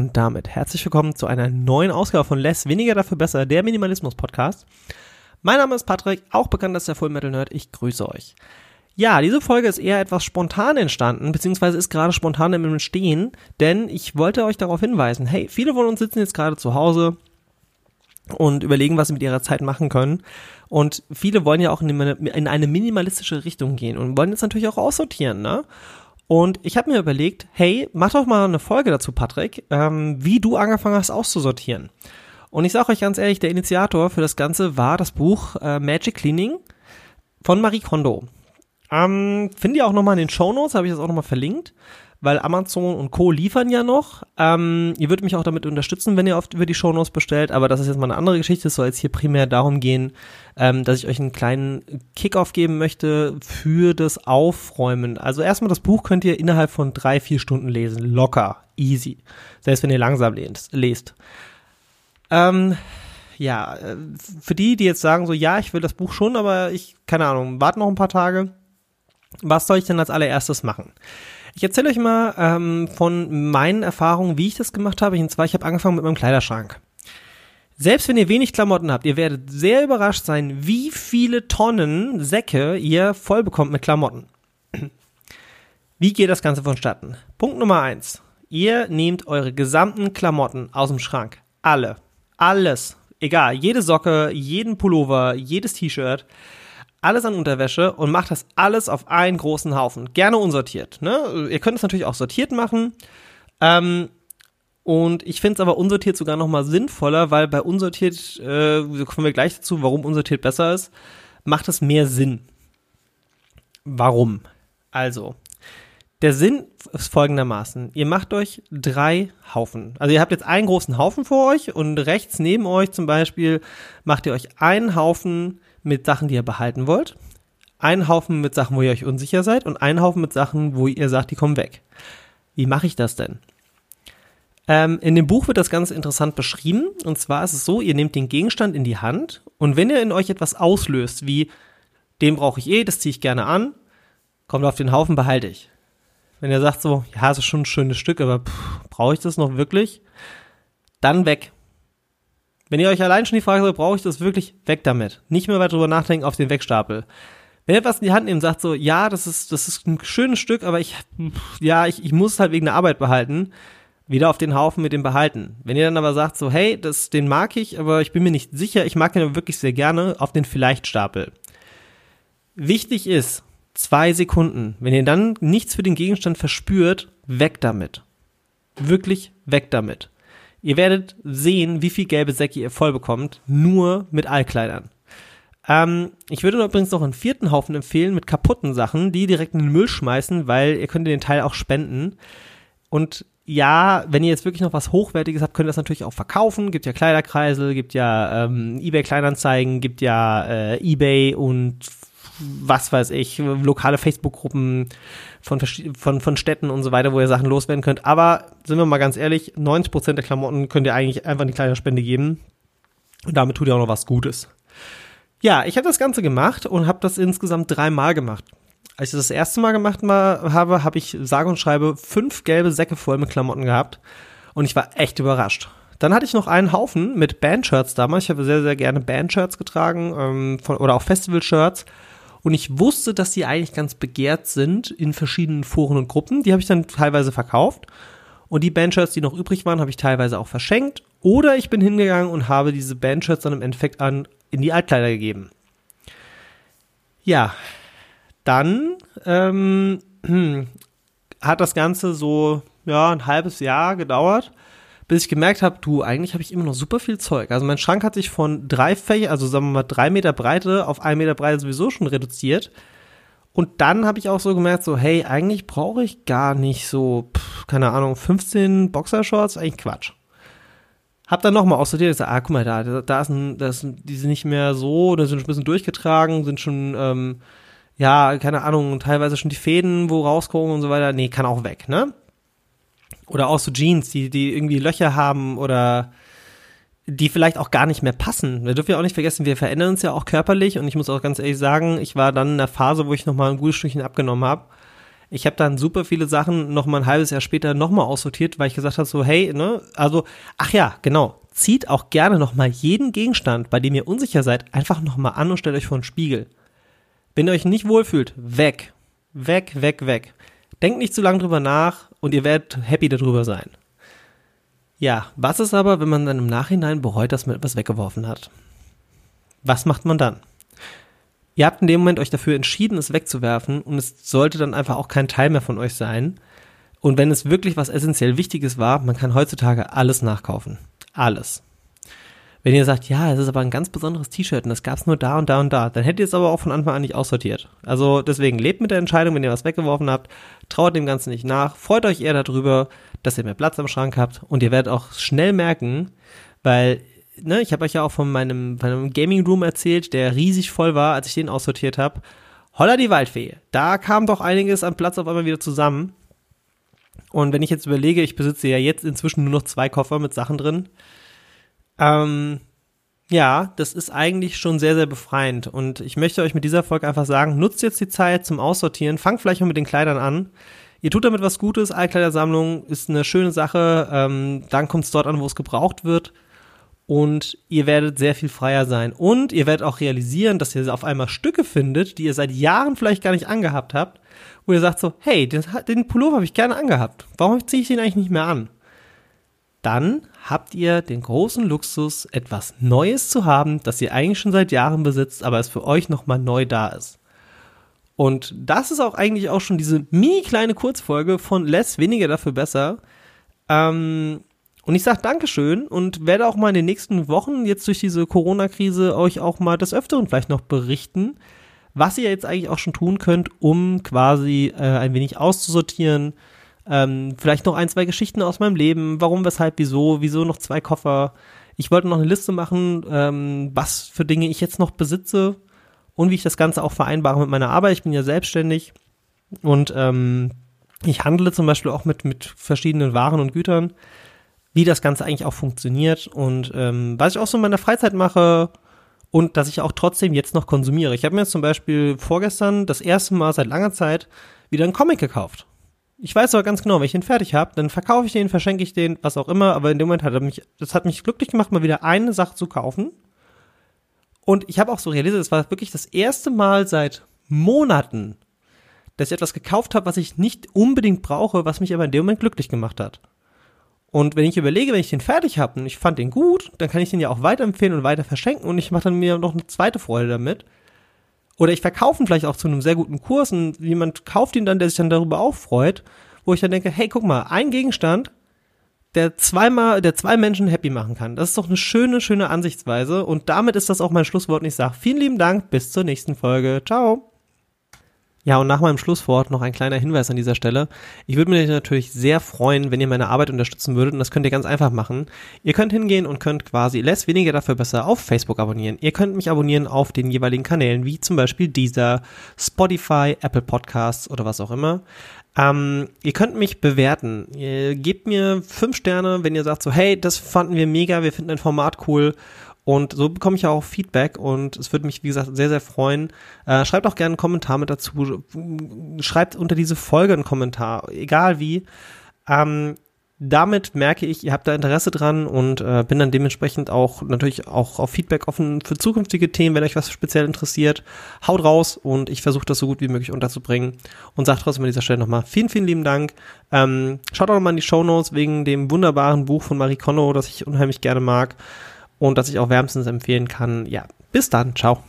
Und damit herzlich willkommen zu einer neuen Ausgabe von Less Weniger dafür besser, der Minimalismus Podcast. Mein Name ist Patrick, auch bekannt als der Full Metal Nerd. Ich grüße euch. Ja, diese Folge ist eher etwas spontan entstanden, beziehungsweise ist gerade spontan im Entstehen, denn ich wollte euch darauf hinweisen, hey, viele von uns sitzen jetzt gerade zu Hause und überlegen, was sie mit ihrer Zeit machen können. Und viele wollen ja auch in eine minimalistische Richtung gehen und wollen jetzt natürlich auch aussortieren, ne? Und ich habe mir überlegt, hey, mach doch mal eine Folge dazu, Patrick, ähm, wie du angefangen hast auszusortieren. Und ich sage euch ganz ehrlich, der Initiator für das Ganze war das Buch äh, Magic Cleaning von Marie Kondo. Ähm, Finde ihr auch nochmal in den Show Notes, habe ich das auch nochmal verlinkt weil Amazon und Co. liefern ja noch. Ähm, ihr würdet mich auch damit unterstützen, wenn ihr oft über die Shownotes bestellt, aber das ist jetzt mal eine andere Geschichte. Es soll jetzt hier primär darum gehen, ähm, dass ich euch einen kleinen Kickoff geben möchte für das Aufräumen. Also erstmal das Buch könnt ihr innerhalb von drei, vier Stunden lesen. Locker, easy. Selbst wenn ihr langsam lest. Ähm, ja, äh, für die, die jetzt sagen so, ja, ich will das Buch schon, aber ich, keine Ahnung, warte noch ein paar Tage. Was soll ich denn als allererstes machen? Ich erzähle euch mal ähm, von meinen Erfahrungen, wie ich das gemacht habe. Und zwar, ich habe angefangen mit meinem Kleiderschrank. Selbst wenn ihr wenig Klamotten habt, ihr werdet sehr überrascht sein, wie viele Tonnen Säcke ihr voll bekommt mit Klamotten. Wie geht das Ganze vonstatten? Punkt Nummer eins. Ihr nehmt eure gesamten Klamotten aus dem Schrank. Alle. Alles. Egal. Jede Socke, jeden Pullover, jedes T-Shirt alles an Unterwäsche und macht das alles auf einen großen Haufen. Gerne unsortiert. Ne? Ihr könnt es natürlich auch sortiert machen. Ähm, und ich finde es aber unsortiert sogar noch mal sinnvoller, weil bei unsortiert, äh, kommen wir gleich dazu, warum unsortiert besser ist, macht es mehr Sinn. Warum? Also, der Sinn ist folgendermaßen. Ihr macht euch drei Haufen. Also ihr habt jetzt einen großen Haufen vor euch und rechts neben euch zum Beispiel macht ihr euch einen Haufen mit Sachen, die ihr behalten wollt, einen Haufen mit Sachen, wo ihr euch unsicher seid und einen Haufen mit Sachen, wo ihr sagt, die kommen weg. Wie mache ich das denn? Ähm, in dem Buch wird das ganz interessant beschrieben. Und zwar ist es so, ihr nehmt den Gegenstand in die Hand und wenn ihr in euch etwas auslöst, wie den brauche ich eh, das ziehe ich gerne an, kommt auf den Haufen, behalte ich. Wenn ihr sagt so, ja, es ist schon ein schönes Stück, aber brauche ich das noch wirklich? Dann weg. Wenn ihr euch allein schon die Frage stellt, brauche ich das wirklich, weg damit. Nicht mehr weiter drüber nachdenken auf den Wegstapel. Wenn ihr etwas in die Hand nehmt sagt so, ja, das ist, das ist ein schönes Stück, aber ich, ja, ich, ich muss es halt wegen der Arbeit behalten, wieder auf den Haufen mit dem behalten. Wenn ihr dann aber sagt so, hey, das, den mag ich, aber ich bin mir nicht sicher, ich mag den aber wirklich sehr gerne, auf den Vielleicht-Stapel. Wichtig ist, zwei Sekunden. Wenn ihr dann nichts für den Gegenstand verspürt, weg damit. Wirklich weg damit. Ihr werdet sehen, wie viel gelbe Säcke ihr voll bekommt, nur mit Allkleidern. Ähm, ich würde übrigens noch einen vierten Haufen empfehlen mit kaputten Sachen, die direkt in den Müll schmeißen, weil ihr könnt den Teil auch spenden. Und ja, wenn ihr jetzt wirklich noch was Hochwertiges habt, könnt ihr das natürlich auch verkaufen. Gibt ja Kleiderkreisel, gibt ja ähm, eBay Kleinanzeigen, gibt ja äh, eBay und was weiß ich, lokale Facebook-Gruppen von, von, von Städten und so weiter, wo ihr Sachen loswerden könnt. Aber sind wir mal ganz ehrlich, 90% der Klamotten könnt ihr eigentlich einfach eine kleine Spende geben. Und damit tut ihr auch noch was Gutes. Ja, ich habe das Ganze gemacht und habe das insgesamt dreimal gemacht. Als ich das, erste Mal gemacht habe, habe ich sage und schreibe fünf gelbe Säcke voll mit Klamotten gehabt. Und ich war echt überrascht. Dann hatte ich noch einen Haufen mit Bandshirts damals. Ich habe sehr, sehr gerne Bandshirts getragen ähm, von, oder auch Festival-Shirts. Und ich wusste, dass die eigentlich ganz begehrt sind in verschiedenen Foren und Gruppen. Die habe ich dann teilweise verkauft. Und die Bandshirts, die noch übrig waren, habe ich teilweise auch verschenkt. Oder ich bin hingegangen und habe diese Bandshirts dann im Endeffekt an in die Altkleider gegeben. Ja, dann ähm, hat das Ganze so ja ein halbes Jahr gedauert bis ich gemerkt habe, du, eigentlich habe ich immer noch super viel Zeug. Also mein Schrank hat sich von drei Fächer, also sagen wir mal drei Meter Breite auf ein Meter Breite sowieso schon reduziert. Und dann habe ich auch so gemerkt, so, hey, eigentlich brauche ich gar nicht so, pff, keine Ahnung, 15 Boxershorts, eigentlich Quatsch. Hab dann nochmal aussortiert, gesagt, ah, guck mal, da, da ist ein, da ist ein, die sind nicht mehr so, da sind ein bisschen durchgetragen, sind schon, ähm, ja, keine Ahnung, teilweise schon die Fäden, wo rauskommen und so weiter. Nee, kann auch weg, ne? Oder auch so Jeans, die, die irgendwie Löcher haben oder die vielleicht auch gar nicht mehr passen. Wir dürfen ja auch nicht vergessen, wir verändern uns ja auch körperlich und ich muss auch ganz ehrlich sagen, ich war dann in der Phase, wo ich nochmal ein gutes Stückchen abgenommen habe. Ich habe dann super viele Sachen noch mal ein halbes Jahr später noch mal aussortiert, weil ich gesagt habe so, hey, ne, also, ach ja, genau, zieht auch gerne noch mal jeden Gegenstand, bei dem ihr unsicher seid, einfach noch mal an und stellt euch vor den Spiegel. Wenn ihr euch nicht wohlfühlt, weg, weg, weg, weg. Denkt nicht zu lange drüber nach und ihr werdet happy darüber sein. Ja, was ist aber, wenn man dann im Nachhinein bereut, dass man etwas weggeworfen hat? Was macht man dann? Ihr habt in dem Moment euch dafür entschieden, es wegzuwerfen und es sollte dann einfach auch kein Teil mehr von euch sein. Und wenn es wirklich was essentiell Wichtiges war, man kann heutzutage alles nachkaufen. Alles. Wenn ihr sagt, ja, es ist aber ein ganz besonderes T-Shirt und das gab es nur da und da und da, dann hättet ihr es aber auch von Anfang an nicht aussortiert. Also deswegen lebt mit der Entscheidung, wenn ihr was weggeworfen habt, traut dem Ganzen nicht nach, freut euch eher darüber, dass ihr mehr Platz am Schrank habt und ihr werdet auch schnell merken, weil ne, ich habe euch ja auch von meinem, meinem Gaming Room erzählt, der riesig voll war, als ich den aussortiert habe. Holla die Waldfee. Da kam doch einiges an Platz auf einmal wieder zusammen. Und wenn ich jetzt überlege, ich besitze ja jetzt inzwischen nur noch zwei Koffer mit Sachen drin. Ähm, ja, das ist eigentlich schon sehr, sehr befreiend. Und ich möchte euch mit dieser Folge einfach sagen, nutzt jetzt die Zeit zum Aussortieren. Fangt vielleicht mal mit den Kleidern an. Ihr tut damit was Gutes. Altkleidersammlung ist eine schöne Sache. Ähm, dann kommt es dort an, wo es gebraucht wird und ihr werdet sehr viel freier sein. Und ihr werdet auch realisieren, dass ihr auf einmal Stücke findet, die ihr seit Jahren vielleicht gar nicht angehabt habt, wo ihr sagt so, hey, den, den Pullover habe ich gerne angehabt. Warum ziehe ich den eigentlich nicht mehr an? Dann habt ihr den großen Luxus, etwas Neues zu haben, das ihr eigentlich schon seit Jahren besitzt, aber es für euch nochmal neu da ist. Und das ist auch eigentlich auch schon diese mini kleine Kurzfolge von Less weniger dafür besser. Ähm, und ich sage Dankeschön und werde auch mal in den nächsten Wochen jetzt durch diese Corona-Krise euch auch mal des Öfteren vielleicht noch berichten, was ihr jetzt eigentlich auch schon tun könnt, um quasi äh, ein wenig auszusortieren. Ähm, vielleicht noch ein, zwei Geschichten aus meinem Leben. Warum, weshalb, wieso, wieso noch zwei Koffer. Ich wollte noch eine Liste machen, ähm, was für Dinge ich jetzt noch besitze und wie ich das Ganze auch vereinbare mit meiner Arbeit. Ich bin ja selbstständig und ähm, ich handle zum Beispiel auch mit, mit verschiedenen Waren und Gütern wie das Ganze eigentlich auch funktioniert und ähm, was ich auch so in meiner Freizeit mache und dass ich auch trotzdem jetzt noch konsumiere. Ich habe mir jetzt zum Beispiel vorgestern das erste Mal seit langer Zeit wieder einen Comic gekauft. Ich weiß aber ganz genau, wenn ich den fertig habe, dann verkaufe ich den, verschenke ich den, was auch immer, aber in dem Moment hat er mich, das hat mich glücklich gemacht, mal wieder eine Sache zu kaufen. Und ich habe auch so realisiert, es war wirklich das erste Mal seit Monaten, dass ich etwas gekauft habe, was ich nicht unbedingt brauche, was mich aber in dem Moment glücklich gemacht hat. Und wenn ich überlege, wenn ich den fertig habe und ich fand den gut, dann kann ich den ja auch weiterempfehlen und weiter verschenken und ich mache dann mir noch eine zweite Freude damit. Oder ich verkaufe ihn vielleicht auch zu einem sehr guten Kurs und jemand kauft ihn dann, der sich dann darüber auch freut, wo ich dann denke, hey, guck mal, ein Gegenstand, der zweimal, der zwei Menschen happy machen kann. Das ist doch eine schöne, schöne Ansichtsweise. Und damit ist das auch mein Schlusswort. Und ich sage vielen lieben Dank. Bis zur nächsten Folge. Ciao. Ja, und nach meinem Schlusswort noch ein kleiner Hinweis an dieser Stelle. Ich würde mich natürlich sehr freuen, wenn ihr meine Arbeit unterstützen würdet und das könnt ihr ganz einfach machen. Ihr könnt hingehen und könnt quasi less weniger dafür besser auf Facebook abonnieren. Ihr könnt mich abonnieren auf den jeweiligen Kanälen, wie zum Beispiel dieser, Spotify, Apple Podcasts oder was auch immer. Ähm, ihr könnt mich bewerten. Ihr gebt mir fünf Sterne, wenn ihr sagt so, hey, das fanden wir mega, wir finden ein Format cool und so bekomme ich ja auch Feedback und es würde mich, wie gesagt, sehr, sehr freuen. Äh, schreibt auch gerne einen Kommentar mit dazu. Schreibt unter diese Folge einen Kommentar, egal wie. Ähm, damit merke ich, ihr habt da Interesse dran und äh, bin dann dementsprechend auch natürlich auch auf Feedback offen für zukünftige Themen, wenn euch was speziell interessiert. Haut raus und ich versuche das so gut wie möglich unterzubringen und sage trotzdem an dieser Stelle nochmal vielen, vielen lieben Dank. Ähm, schaut auch nochmal in die Show Notes wegen dem wunderbaren Buch von Marie Kondo, das ich unheimlich gerne mag und das ich auch wärmstens empfehlen kann. Ja, bis dann. Ciao.